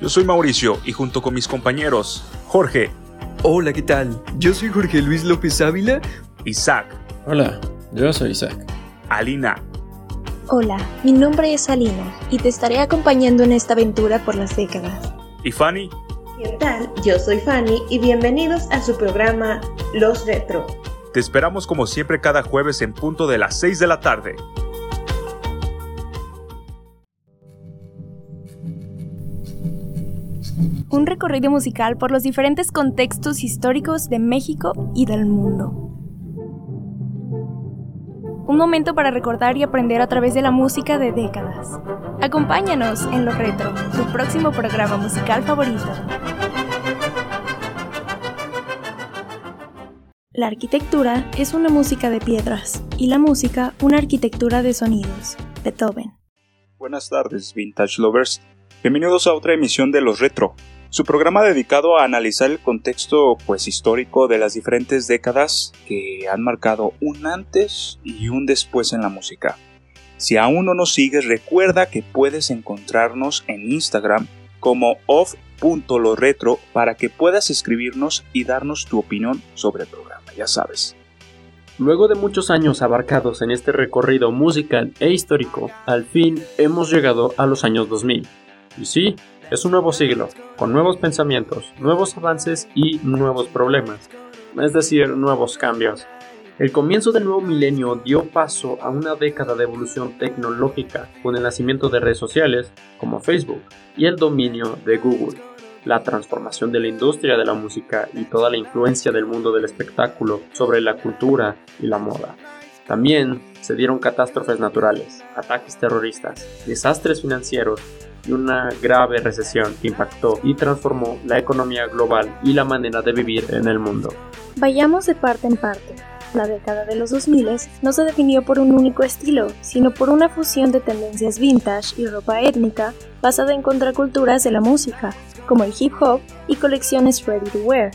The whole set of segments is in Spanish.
Yo soy Mauricio y junto con mis compañeros, Jorge. Hola, ¿qué tal? Yo soy Jorge Luis López Ávila. Isaac. Hola, yo soy Isaac. Alina. Hola, mi nombre es Alina y te estaré acompañando en esta aventura por las décadas. ¿Y Fanny? ¿Qué tal? Yo soy Fanny y bienvenidos a su programa Los Retro. Te esperamos como siempre cada jueves en punto de las 6 de la tarde. Un recorrido musical por los diferentes contextos históricos de México y del mundo. Un momento para recordar y aprender a través de la música de décadas. Acompáñanos en Lo Retro, tu próximo programa musical favorito. La arquitectura es una música de piedras y la música una arquitectura de sonidos. Beethoven. Buenas tardes, Vintage Lovers. Bienvenidos a otra emisión de Los Retro, su programa dedicado a analizar el contexto pues histórico de las diferentes décadas que han marcado un antes y un después en la música. Si aún no nos sigues, recuerda que puedes encontrarnos en Instagram como off.loretro para que puedas escribirnos y darnos tu opinión sobre el programa, ya sabes. Luego de muchos años abarcados en este recorrido musical e histórico, al fin hemos llegado a los años 2000. Y sí, es un nuevo siglo, con nuevos pensamientos, nuevos avances y nuevos problemas, es decir, nuevos cambios. El comienzo del nuevo milenio dio paso a una década de evolución tecnológica con el nacimiento de redes sociales como Facebook y el dominio de Google, la transformación de la industria de la música y toda la influencia del mundo del espectáculo sobre la cultura y la moda. También se dieron catástrofes naturales, ataques terroristas, desastres financieros y una grave recesión que impactó y transformó la economía global y la manera de vivir en el mundo. Vayamos de parte en parte. La década de los 2000 no se definió por un único estilo, sino por una fusión de tendencias vintage y ropa étnica basada en contraculturas de la música, como el hip hop y colecciones ready to wear.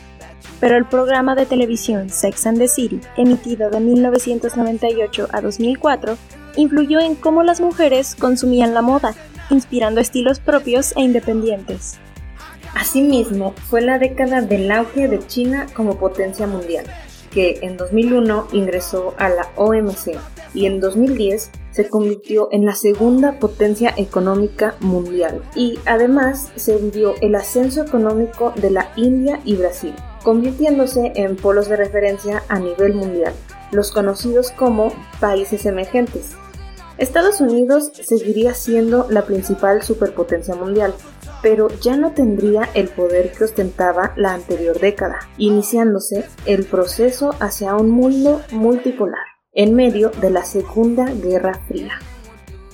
Pero el programa de televisión Sex and the City, emitido de 1998 a 2004, influyó en cómo las mujeres consumían la moda inspirando estilos propios e independientes. Asimismo, fue la década del auge de China como potencia mundial, que en 2001 ingresó a la OMC y en 2010 se convirtió en la segunda potencia económica mundial y además se vio el ascenso económico de la India y Brasil, convirtiéndose en polos de referencia a nivel mundial, los conocidos como países emergentes, Estados Unidos seguiría siendo la principal superpotencia mundial, pero ya no tendría el poder que ostentaba la anterior década, iniciándose el proceso hacia un mundo multipolar, en medio de la Segunda Guerra Fría.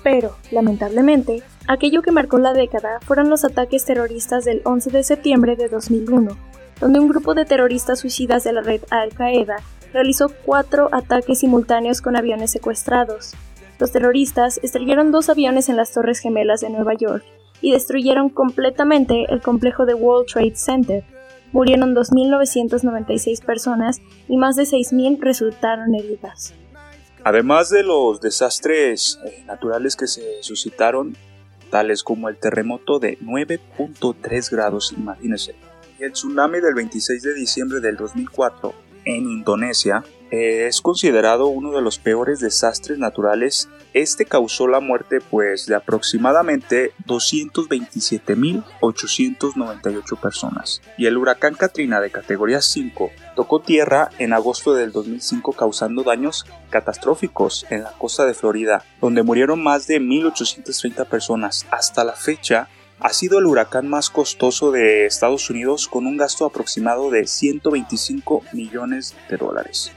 Pero, lamentablemente, aquello que marcó la década fueron los ataques terroristas del 11 de septiembre de 2001, donde un grupo de terroristas suicidas de la red Al-Qaeda realizó cuatro ataques simultáneos con aviones secuestrados, los terroristas estrellaron dos aviones en las Torres Gemelas de Nueva York y destruyeron completamente el complejo de World Trade Center. Murieron 2.996 personas y más de 6.000 resultaron heridas. Además de los desastres eh, naturales que se suscitaron, tales como el terremoto de 9.3 grados, imagínense, y el tsunami del 26 de diciembre del 2004 en Indonesia, eh, es considerado uno de los peores desastres naturales. Este causó la muerte pues de aproximadamente 227.898 personas. Y el huracán Katrina de categoría 5 tocó tierra en agosto del 2005 causando daños catastróficos en la costa de Florida, donde murieron más de 1.830 personas. Hasta la fecha, ha sido el huracán más costoso de Estados Unidos con un gasto aproximado de 125 millones de dólares.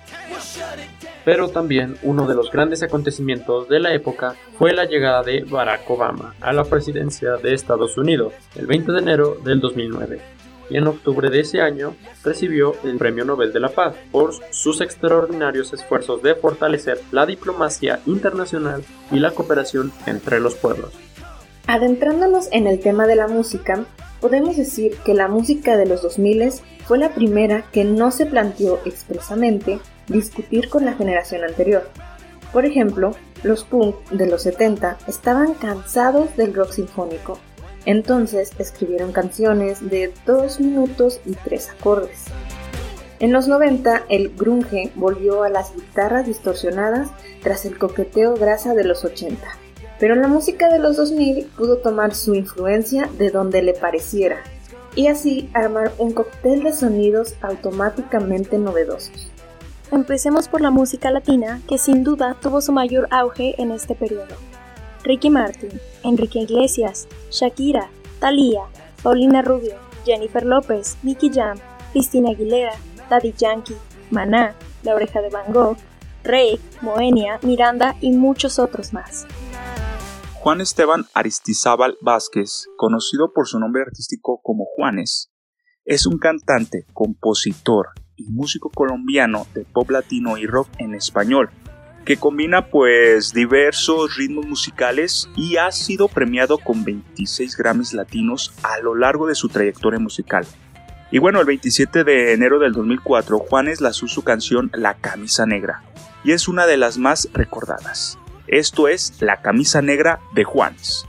Pero también uno de los grandes acontecimientos de la época fue la llegada de Barack Obama a la presidencia de Estados Unidos el 20 de enero del 2009 y en octubre de ese año recibió el Premio Nobel de la Paz por sus extraordinarios esfuerzos de fortalecer la diplomacia internacional y la cooperación entre los pueblos. Adentrándonos en el tema de la música, podemos decir que la música de los 2000 fue la primera que no se planteó expresamente discutir con la generación anterior. Por ejemplo, los punk de los 70 estaban cansados del rock sinfónico Entonces escribieron canciones de dos minutos y tres acordes. En los 90, el grunge volvió a las guitarras distorsionadas tras el coqueteo grasa de los 80. Pero la música de los 2000 pudo tomar su influencia de donde le pareciera, y así armar un cóctel de sonidos automáticamente novedosos. Empecemos por la música latina, que sin duda tuvo su mayor auge en este periodo. Ricky Martin, Enrique Iglesias, Shakira, Thalía, Paulina Rubio, Jennifer López, Nicky Jam, Cristina Aguilera, Daddy Yankee, Maná, La Oreja de Van Gogh, Rey, Moenia, Miranda y muchos otros más. Juan Esteban Aristizábal Vázquez, conocido por su nombre artístico como Juanes, es un cantante, compositor y músico colombiano de pop latino y rock en español, que combina pues diversos ritmos musicales y ha sido premiado con 26 Grammys latinos a lo largo de su trayectoria musical. Y bueno, el 27 de enero del 2004, Juanes lanzó su canción La Camisa Negra, y es una de las más recordadas. Esto es La camisa negra de Juanes.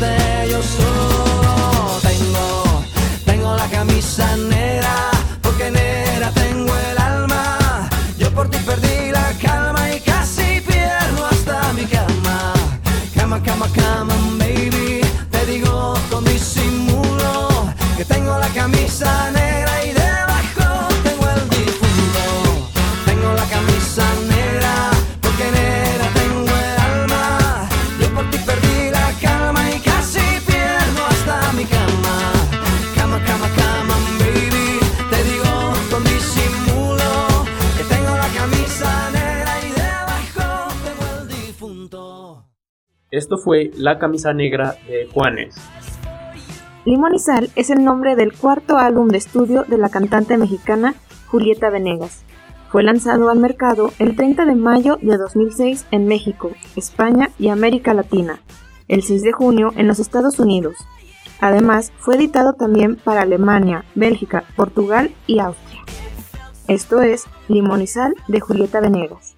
yo solo tengo, tengo la camisa negra. Porque negra tengo el alma. Yo por ti perdí la calma y casi pierdo hasta mi cama. Cama, cama, cama, baby. Te digo con disimulo que tengo la camisa negra y Esto fue La Camisa Negra de Juanes. Limón y Sal es el nombre del cuarto álbum de estudio de la cantante mexicana Julieta Venegas. Fue lanzado al mercado el 30 de mayo de 2006 en México, España y América Latina, el 6 de junio en los Estados Unidos. Además, fue editado también para Alemania, Bélgica, Portugal y Austria. Esto es Limón y Sal de Julieta Venegas.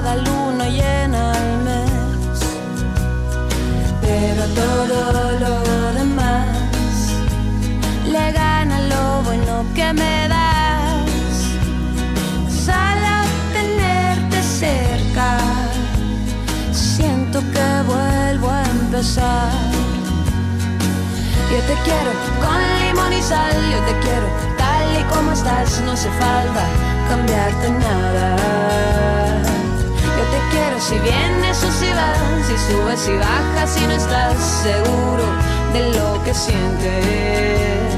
cada luna llena el mes. Pero todo lo demás le gana lo bueno que me das. Solo tenerte cerca, siento que vuelvo a empezar. Yo te quiero con limón y sal, yo te quiero tal y como estás, no hace falta cambiarte nada te quiero si vienes o si vas, si subes y bajas y no estás seguro de lo que sientes.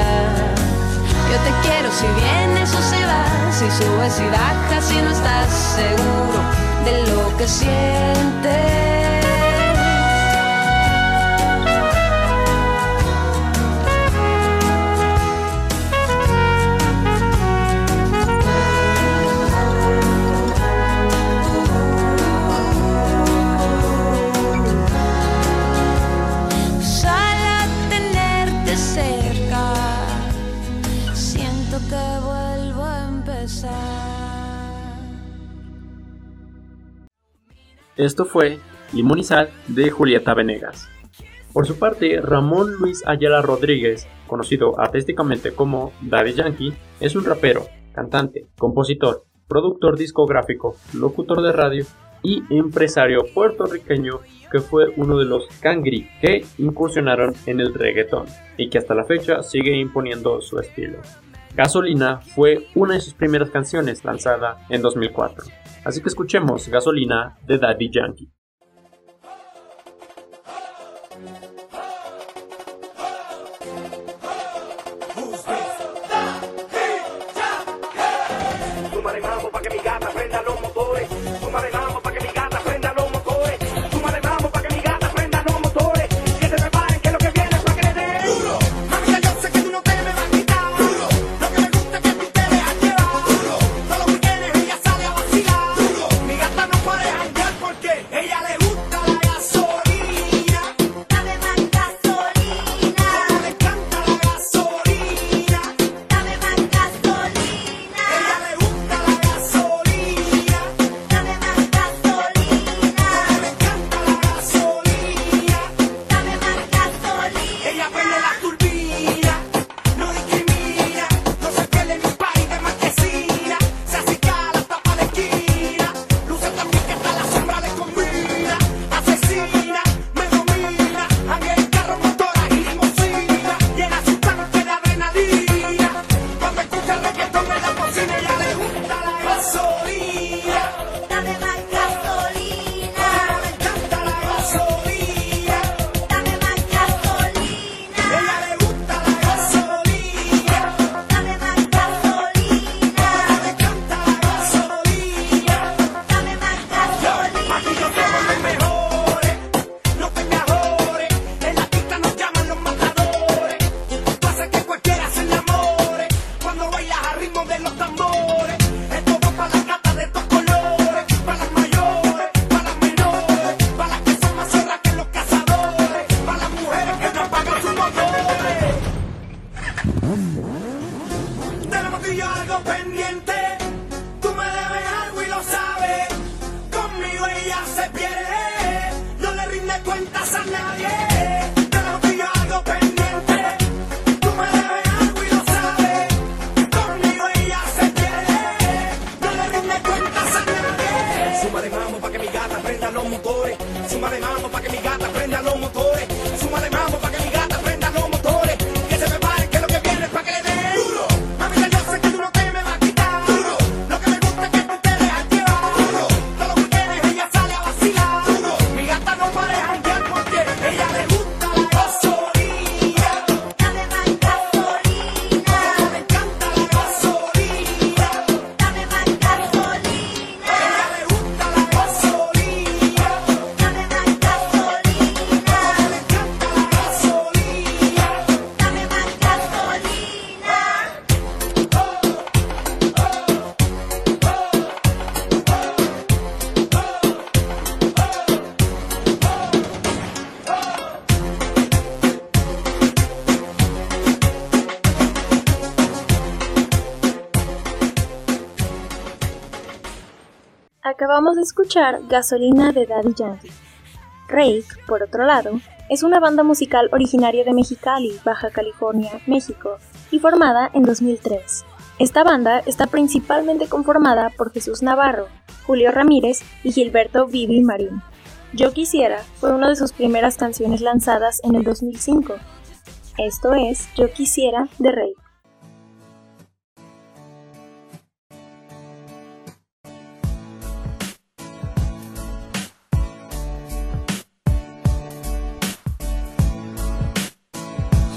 Yo te quiero si vienes o si vas, si subes y bajas y no estás seguro de lo que sientes. Esto fue Limón de Julieta Venegas. Por su parte, Ramón Luis Ayala Rodríguez, conocido artísticamente como Daddy Yankee, es un rapero, cantante, compositor, productor discográfico, locutor de radio y empresario puertorriqueño que fue uno de los cangri que incursionaron en el reggaeton y que hasta la fecha sigue imponiendo su estilo. Gasolina fue una de sus primeras canciones lanzada en 2004. Así que escuchemos Gasolina de Daddy Yankee. Escuchar Gasolina de Daddy Yankee. Rake, por otro lado, es una banda musical originaria de Mexicali, Baja California, México, y formada en 2003. Esta banda está principalmente conformada por Jesús Navarro, Julio Ramírez y Gilberto Vivi Marín. Yo quisiera fue una de sus primeras canciones lanzadas en el 2005. Esto es Yo quisiera de Rake.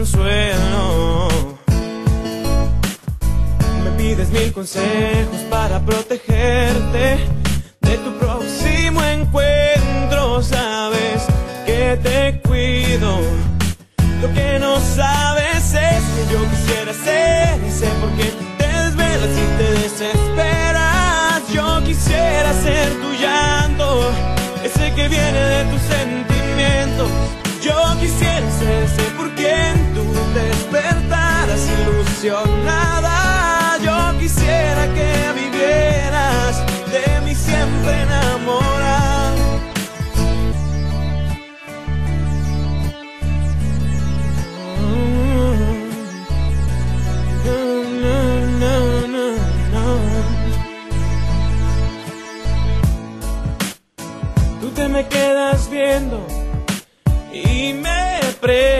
consuelo. Me pides mil consejos para protegerte de tu próximo encuentro. Sabes que te cuido. Lo que no sabes es que yo quisiera ser ese porque te desvelas y te desesperas. Yo quisiera ser tu llanto, ese que viene de tus sentimientos. Yo quisiera ser ese ilusionada. Yo quisiera que vivieras de mí siempre enamorada. No, no, no. Tú te me quedas viendo y me me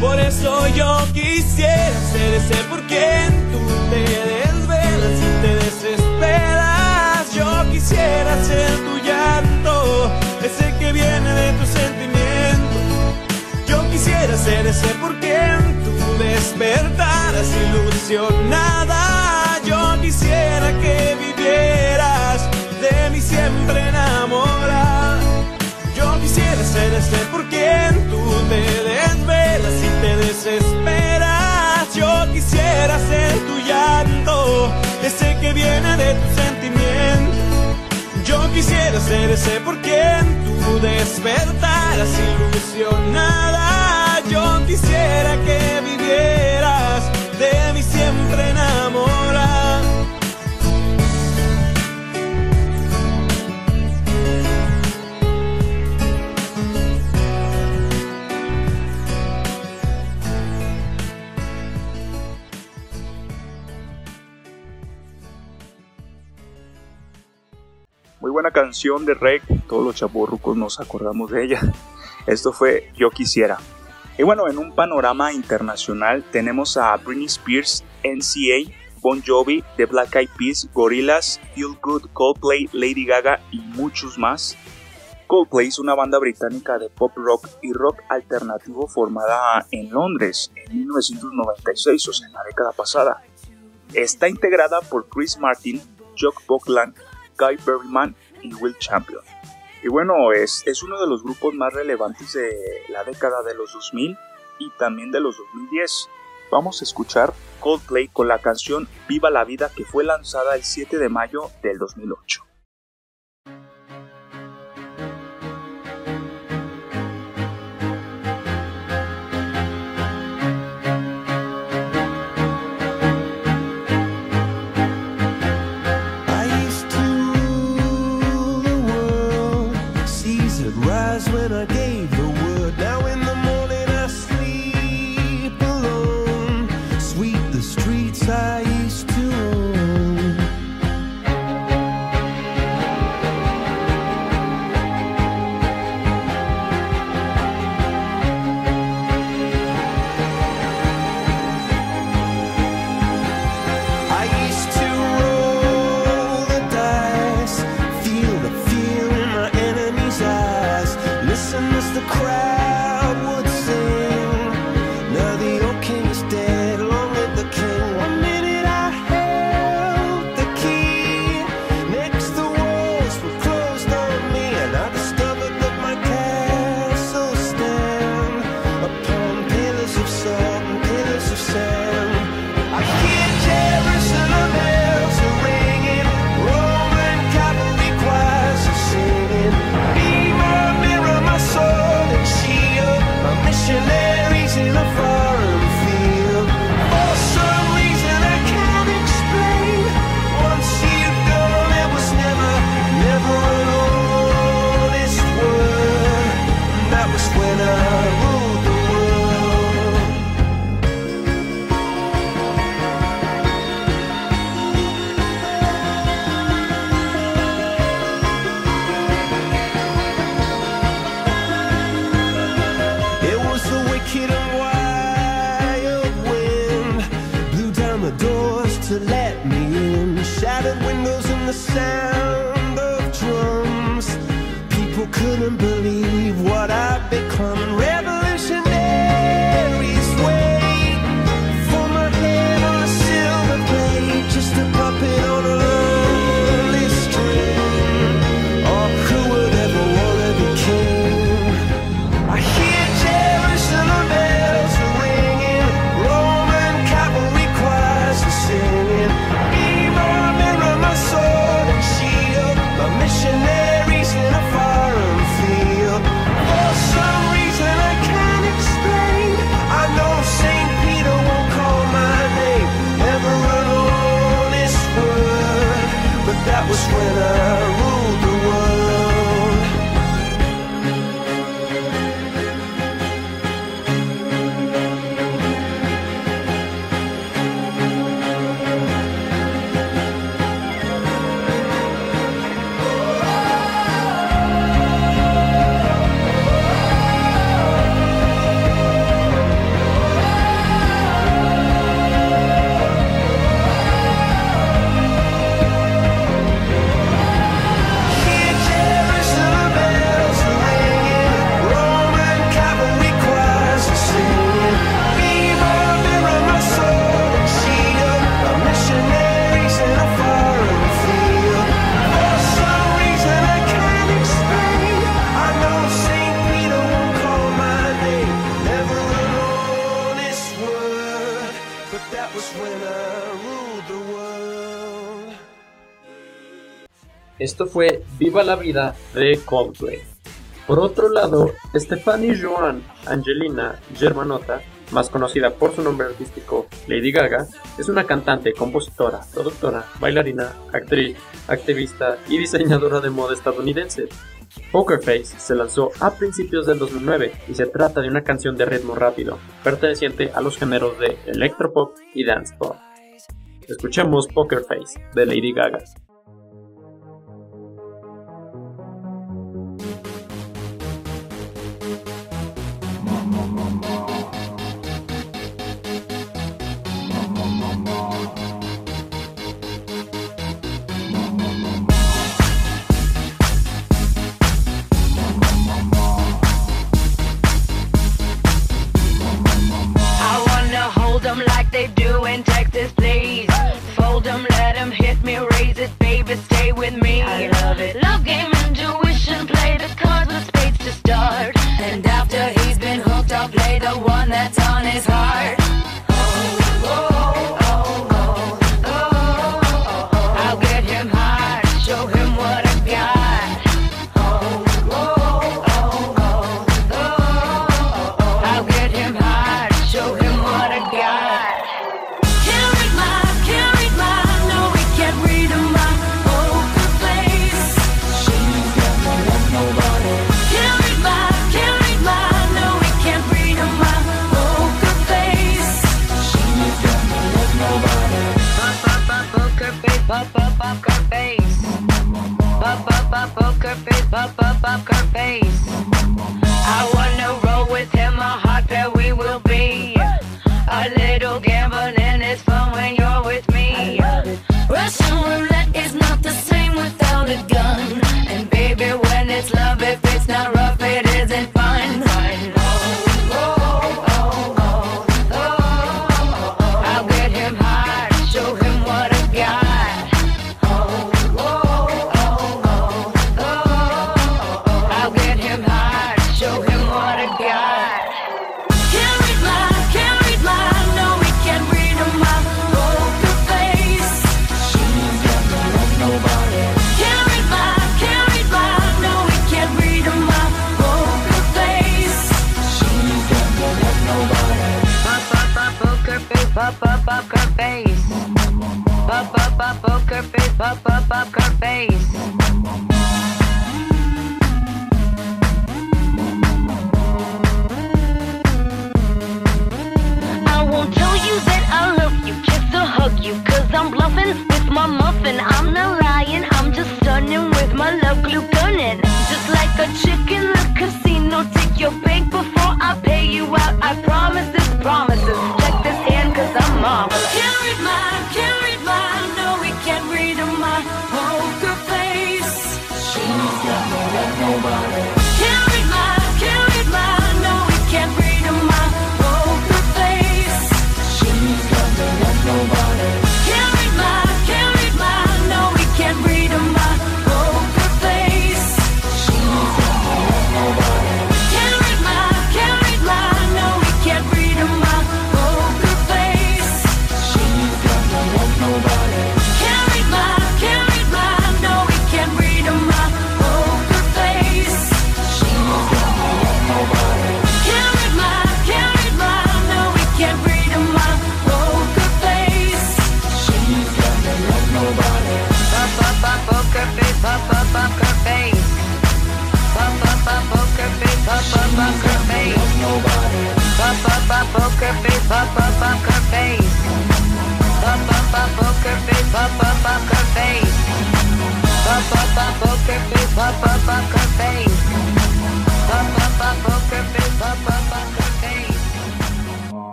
Por eso yo quisiera ser ese por quien tú te desvelas y te desesperas. Yo quisiera ser tu llanto, ese que viene de tus sentimientos. Yo quisiera ser ese por quien tú despertaras ilusionada. Yo quisiera que vivieras de mí siempre enamorada. Yo quisiera ser ese por quien tú te desvelas desesperas. Yo quisiera ser tu llanto, ese que viene de tus sentimientos. Yo quisiera ser ese por quien tú despertaras ilusionada. Yo quisiera que vivieras muy buena canción de Rec, todos los chaburrucos nos acordamos de ella. Esto fue Yo Quisiera. Y bueno, en un panorama internacional tenemos a Britney Spears, NCA, Bon Jovi, The Black Eyed Peas, Gorillaz, Feel Good, Coldplay, Lady Gaga y muchos más. Coldplay es una banda británica de pop rock y rock alternativo formada en Londres en 1996, o sea, en la década pasada. Está integrada por Chris Martin, Jock Buckland, Guy Berryman y Will Champion. Y bueno, es, es uno de los grupos más relevantes de la década de los 2000 y también de los 2010. Vamos a escuchar Coldplay con la canción Viva la Vida que fue lanzada el 7 de mayo del 2008. rise when I gain Esto fue Viva la Vida de Coldplay. Por otro lado, Stephanie Joan Angelina Germanota, más conocida por su nombre artístico Lady Gaga, es una cantante, compositora, productora, bailarina, actriz, activista y diseñadora de moda estadounidense. Poker Face se lanzó a principios del 2009 y se trata de una canción de ritmo rápido, perteneciente a los géneros de electropop y dance pop. Escuchemos Poker Face de Lady Gaga.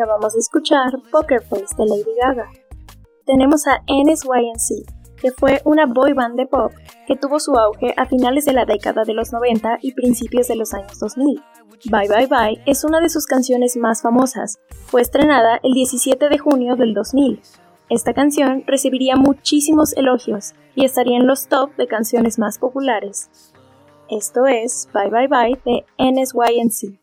acabamos de escuchar, Poker Face de Lady Gaga. Tenemos a NSYNC, que fue una boy band de pop que tuvo su auge a finales de la década de los 90 y principios de los años 2000. Bye Bye Bye es una de sus canciones más famosas, fue estrenada el 17 de junio del 2000. Esta canción recibiría muchísimos elogios y estaría en los top de canciones más populares. Esto es Bye Bye Bye de NSYNC.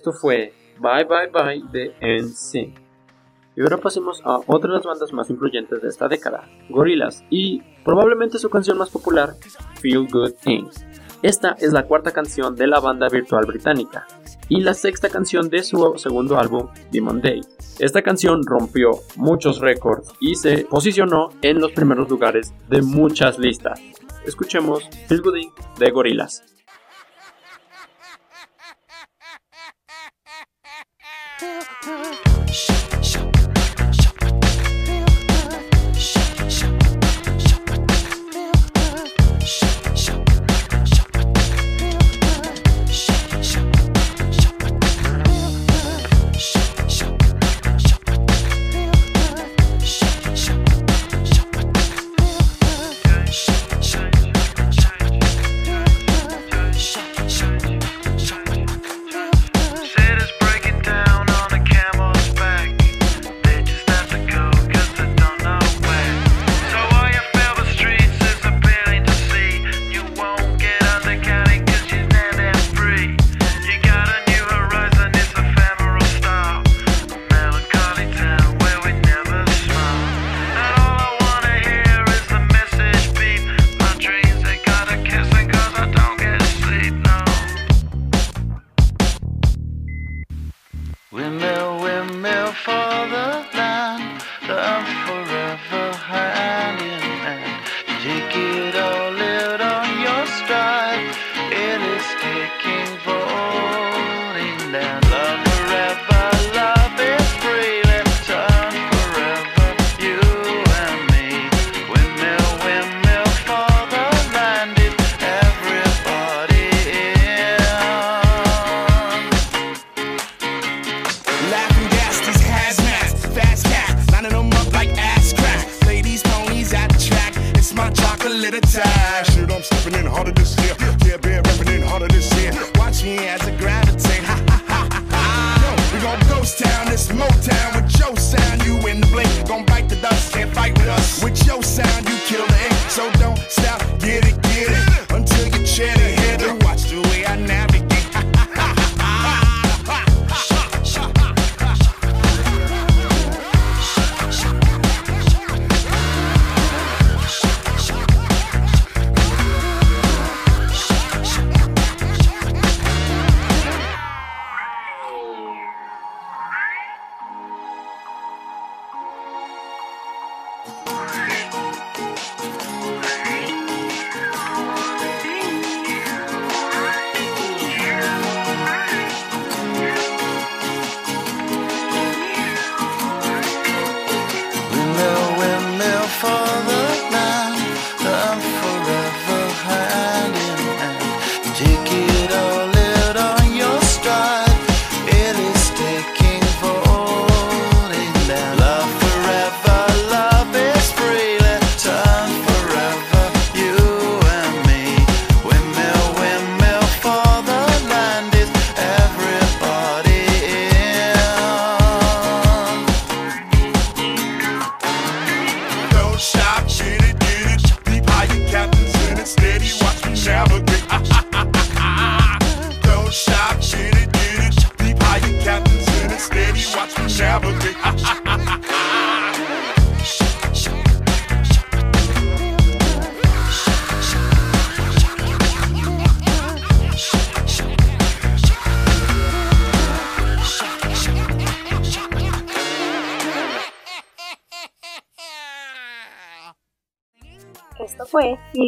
Esto fue Bye Bye Bye de N.C. Y ahora pasemos a otra de las bandas más influyentes de esta década, Gorillaz, y probablemente su canción más popular, Feel Good Things. Esta es la cuarta canción de la banda virtual británica y la sexta canción de su segundo álbum, Demon Day. Esta canción rompió muchos récords y se posicionó en los primeros lugares de muchas listas. Escuchemos Feel Good Things de Gorillaz. Shut up.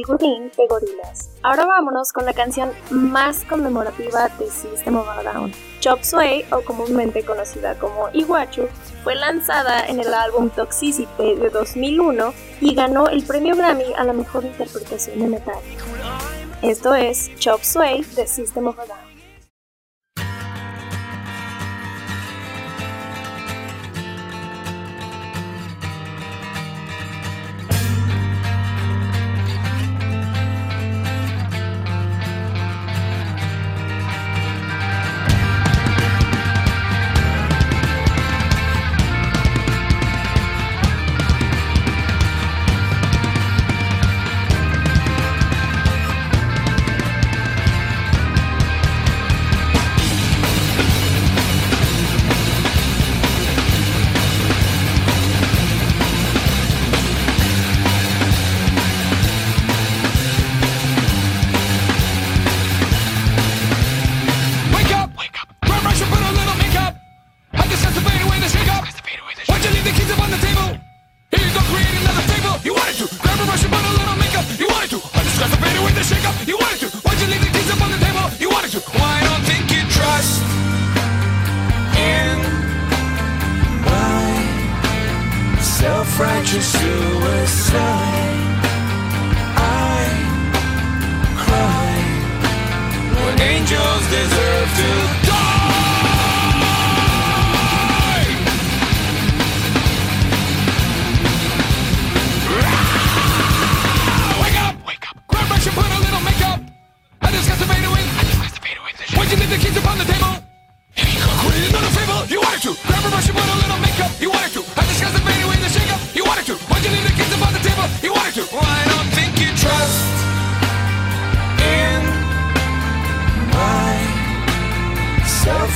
Goodin de Ahora vámonos con la canción más conmemorativa de System of a Down. Chop Suey, o comúnmente conocida como Iguachu, fue lanzada en el álbum Toxicity de 2001 y ganó el premio Grammy a la mejor interpretación de metal. Esto es Chop Suey de System of a Down.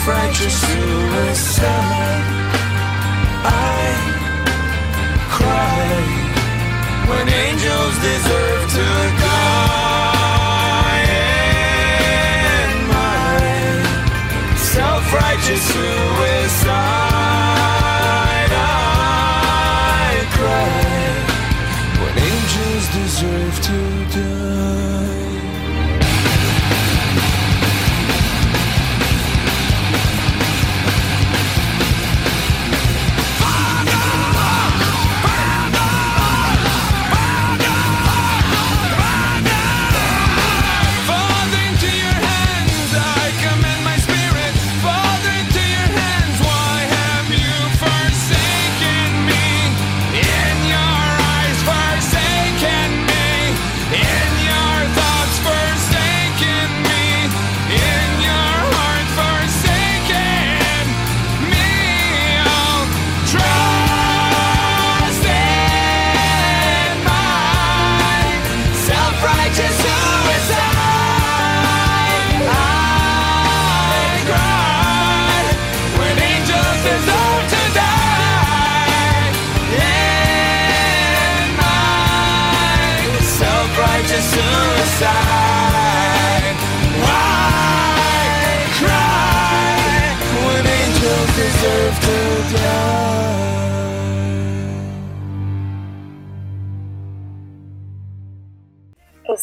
Self-righteous suicide. I cry when angels deserve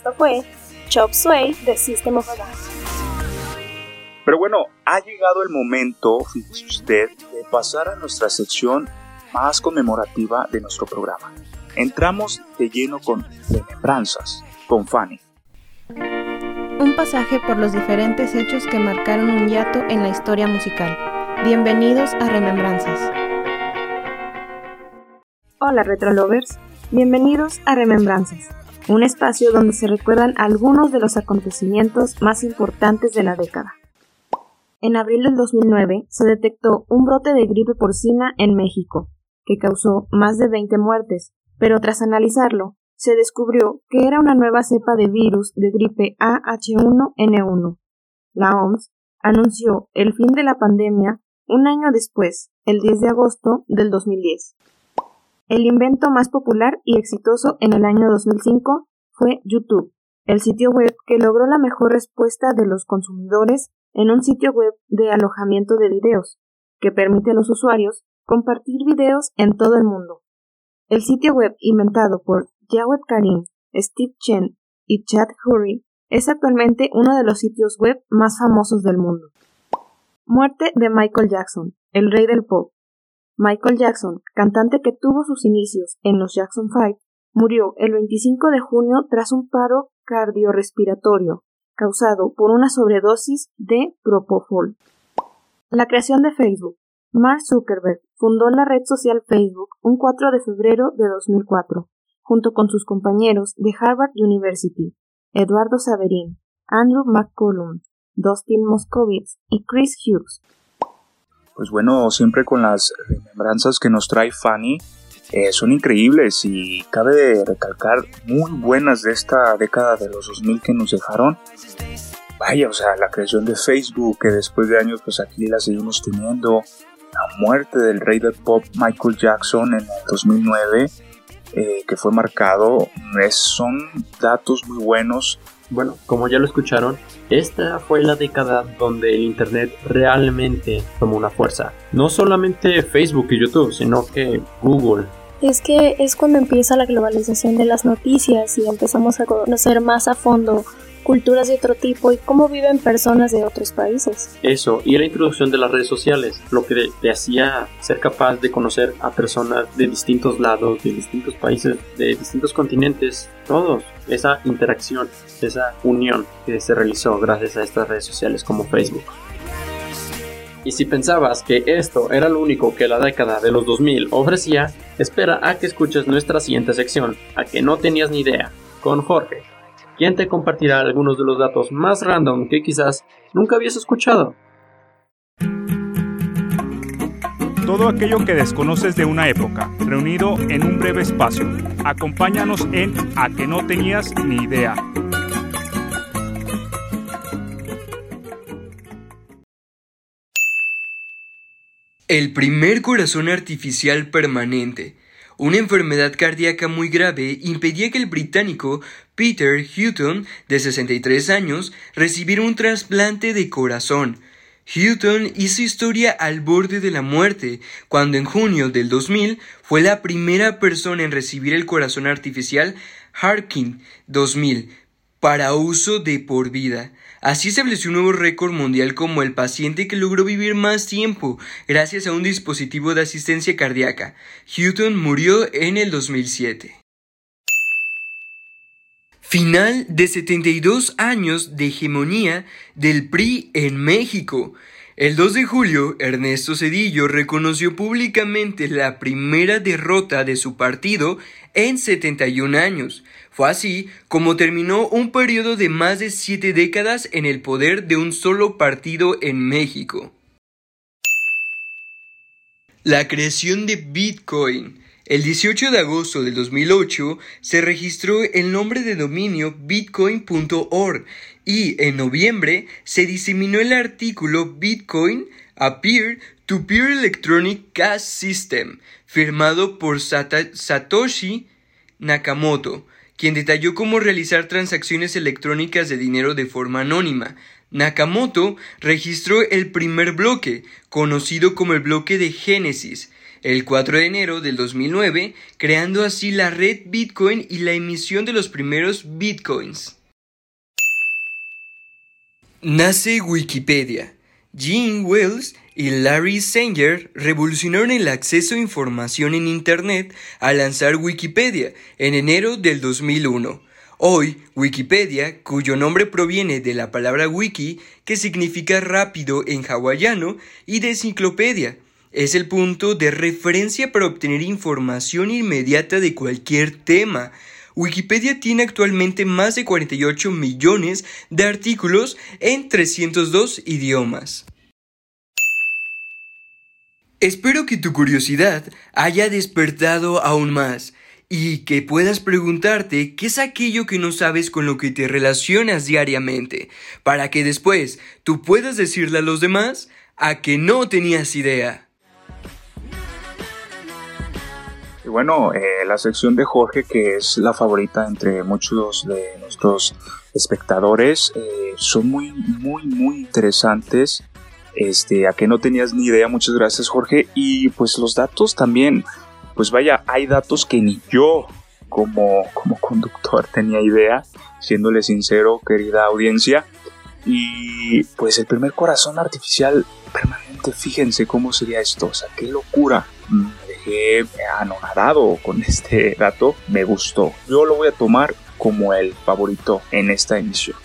Esto fue Chop Suey de System of a Down. Pero bueno, ha llegado el momento, fíjese usted, de pasar a nuestra sección más conmemorativa de nuestro programa. Entramos de lleno con remembranzas, con Fanny. Un pasaje por los diferentes hechos que marcaron un hiato en la historia musical. Bienvenidos a Remembranzas. Hola Retrolovers, bienvenidos a Remembranzas, un espacio donde se recuerdan algunos de los acontecimientos más importantes de la década. En abril del 2009 se detectó un brote de gripe porcina en México, que causó más de 20 muertes, pero tras analizarlo, se descubrió que era una nueva cepa de virus de gripe AH1N1. La OMS anunció el fin de la pandemia un año después, el 10 de agosto del 2010. El invento más popular y exitoso en el año 2005 fue YouTube, el sitio web que logró la mejor respuesta de los consumidores en un sitio web de alojamiento de videos, que permite a los usuarios compartir videos en todo el mundo. El sitio web inventado por Jawed Karim, Steve Chen y Chad Hurry es actualmente uno de los sitios web más famosos del mundo. Muerte de Michael Jackson, el rey del pop. Michael Jackson, cantante que tuvo sus inicios en los Jackson 5, murió el 25 de junio tras un paro cardiorrespiratorio causado por una sobredosis de propofol. La creación de Facebook. Mark Zuckerberg fundó la red social Facebook un 4 de febrero de 2004, junto con sus compañeros de Harvard University, Eduardo Saverin, Andrew McCollum, Dustin Moskovitz y Chris Hughes. Pues bueno, siempre con las remembranzas que nos trae Fanny, eh, son increíbles y cabe recalcar muy buenas de esta década de los 2000 que nos dejaron. Vaya, o sea, la creación de Facebook, que después de años pues aquí la seguimos teniendo, la muerte del rey del pop Michael Jackson en el 2009, eh, que fue marcado, es- son datos muy buenos. Bueno, como ya lo escucharon, esta fue la década donde el Internet realmente tomó una fuerza. No solamente Facebook y YouTube, sino que Google. Es que es cuando empieza la globalización de las noticias y empezamos a conocer más a fondo culturas de otro tipo y cómo viven personas de otros países. Eso, y la introducción de las redes sociales, lo que te hacía ser capaz de conocer a personas de distintos lados, de distintos países, de distintos continentes, todos. Esa interacción, esa unión que se realizó gracias a estas redes sociales como Facebook. Y si pensabas que esto era lo único que la década de los 2000 ofrecía, espera a que escuches nuestra siguiente sección, a que no tenías ni idea, con Jorge, quien te compartirá algunos de los datos más random que quizás nunca habías escuchado. Todo aquello que desconoces de una época, reunido en un breve espacio. Acompáñanos en A que no tenías ni idea. El primer corazón artificial permanente. Una enfermedad cardíaca muy grave impedía que el británico Peter Hutton, de 63 años, recibiera un trasplante de corazón. Hutton hizo historia al borde de la muerte, cuando en junio del 2000 fue la primera persona en recibir el corazón artificial Harkin 2000 para uso de por vida. Así estableció un nuevo récord mundial como el paciente que logró vivir más tiempo gracias a un dispositivo de asistencia cardíaca. Hutton murió en el 2007. Final de 72 años de hegemonía del PRI en México. El 2 de julio, Ernesto Cedillo reconoció públicamente la primera derrota de su partido en 71 años. Fue así como terminó un periodo de más de siete décadas en el poder de un solo partido en México. La creación de Bitcoin. El 18 de agosto del 2008 se registró el nombre de dominio bitcoin.org y en noviembre se diseminó el artículo Bitcoin a Peer-to-Peer Electronic Cash System, firmado por Satoshi Nakamoto, quien detalló cómo realizar transacciones electrónicas de dinero de forma anónima. Nakamoto registró el primer bloque, conocido como el bloque de Génesis, el 4 de enero del 2009, creando así la red Bitcoin y la emisión de los primeros Bitcoins. Nace Wikipedia. Gene Wells y Larry Sanger revolucionaron el acceso a información en Internet al lanzar Wikipedia en enero del 2001. Hoy, Wikipedia, cuyo nombre proviene de la palabra wiki, que significa rápido en hawaiano, y de enciclopedia, es el punto de referencia para obtener información inmediata de cualquier tema. Wikipedia tiene actualmente más de 48 millones de artículos en 302 idiomas. Espero que tu curiosidad haya despertado aún más y que puedas preguntarte qué es aquello que no sabes con lo que te relacionas diariamente, para que después tú puedas decirle a los demás a que no tenías idea. Y bueno, eh, la sección de Jorge, que es la favorita entre muchos de nuestros espectadores, eh, son muy, muy, muy interesantes. Este, a que no tenías ni idea, muchas gracias Jorge. Y pues los datos también, pues vaya, hay datos que ni yo como, como conductor tenía idea, siéndole sincero, querida audiencia. Y pues el primer corazón artificial permanente, fíjense cómo sería esto, o sea, qué locura. Me dejé anonadado con este dato, me gustó. Yo lo voy a tomar como el favorito en esta emisión.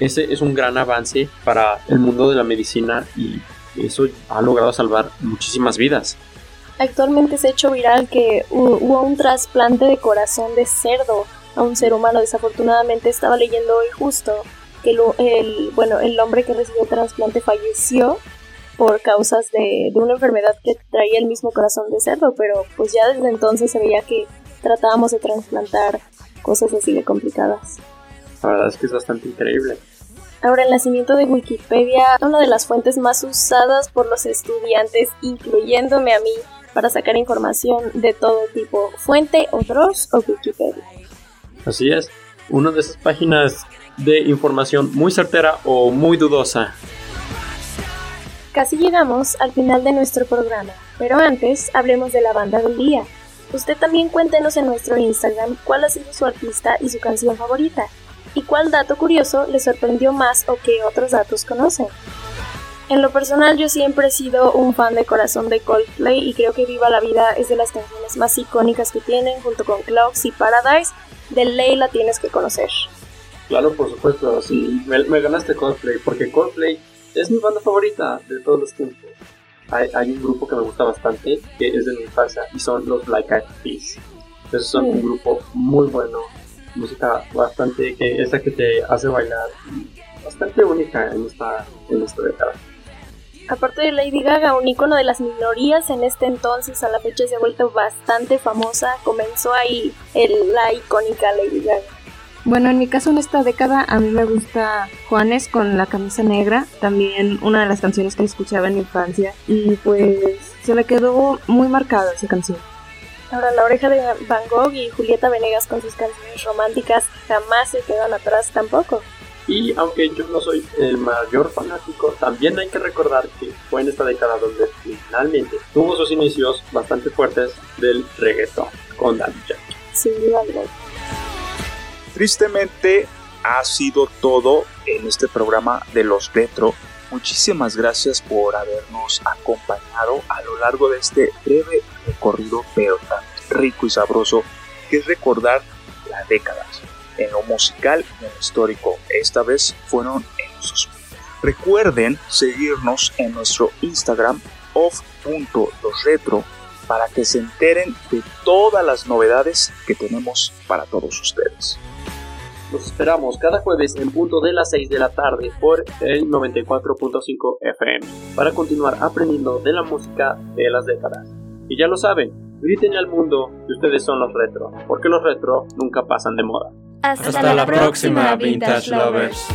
Ese es un gran avance para el mundo de la medicina y eso ha logrado salvar muchísimas vidas. Actualmente se ha hecho viral que hu- hubo un trasplante de corazón de cerdo a un ser humano. Desafortunadamente estaba leyendo hoy justo que el, bueno, el hombre que recibió el trasplante falleció por causas de, de una enfermedad que traía el mismo corazón de cerdo, pero pues ya desde entonces se veía que tratábamos de trasplantar cosas así de complicadas. La verdad es que es bastante increíble. Ahora, el nacimiento de Wikipedia, una de las fuentes más usadas por los estudiantes, incluyéndome a mí, para sacar información de todo tipo. Fuente o Dross o Wikipedia. Así es, una de esas páginas de información muy certera o muy dudosa. Casi llegamos al final de nuestro programa, pero antes hablemos de la banda del día. Usted también cuéntenos en nuestro Instagram cuál ha sido su artista y su canción favorita, y cuál dato curioso le sorprendió más o qué otros datos conocen. En lo personal yo siempre he sido un fan de corazón de Coldplay y creo que Viva la Vida es de las canciones más icónicas que tienen junto con Clocks y Paradise. De ley la tienes que conocer. Claro, por supuesto, sí, me, me ganaste Coldplay, porque Coldplay es mi banda favorita de todos los tiempos. Hay, hay un grupo que me gusta bastante, que es de mi infancia, y son los Black Eyed Peas. Esos son un grupo muy bueno, música bastante, que esa que te hace bailar, bastante única en esta, en esta década. Aparte de Lady Gaga, un icono de las minorías en este entonces, a la fecha se ha vuelto bastante famosa. Comenzó ahí el- la icónica Lady Gaga. Bueno, en mi caso en esta década a mí me gusta Juanes con la camisa negra, también una de las canciones que escuchaba en mi infancia y pues se me quedó muy marcada esa canción. Ahora, La Oreja de Van Gogh y Julieta Venegas con sus canciones románticas jamás se quedan atrás tampoco. Y aunque yo no soy el mayor fanático, también hay que recordar que fue en esta década donde finalmente tuvo sus inicios bastante fuertes del reggaetón con Daddy Yankee. Duda alguna. Tristemente ha sido todo en este programa de los retro. Muchísimas gracias por habernos acompañado a lo largo de este breve recorrido, pero tan rico y sabroso que es recordar las décadas en lo musical y en lo histórico. Esta vez fueron en los 2000. Recuerden seguirnos en nuestro Instagram off.losretro para que se enteren de todas las novedades que tenemos para todos ustedes. Los esperamos cada jueves en punto de las 6 de la tarde por el 94.5 FM para continuar aprendiendo de la música de las décadas. Y ya lo saben, griten al mundo que ustedes son los retro, porque los retro nunca pasan de moda. Hasta, la próxima, Vintage Lovers.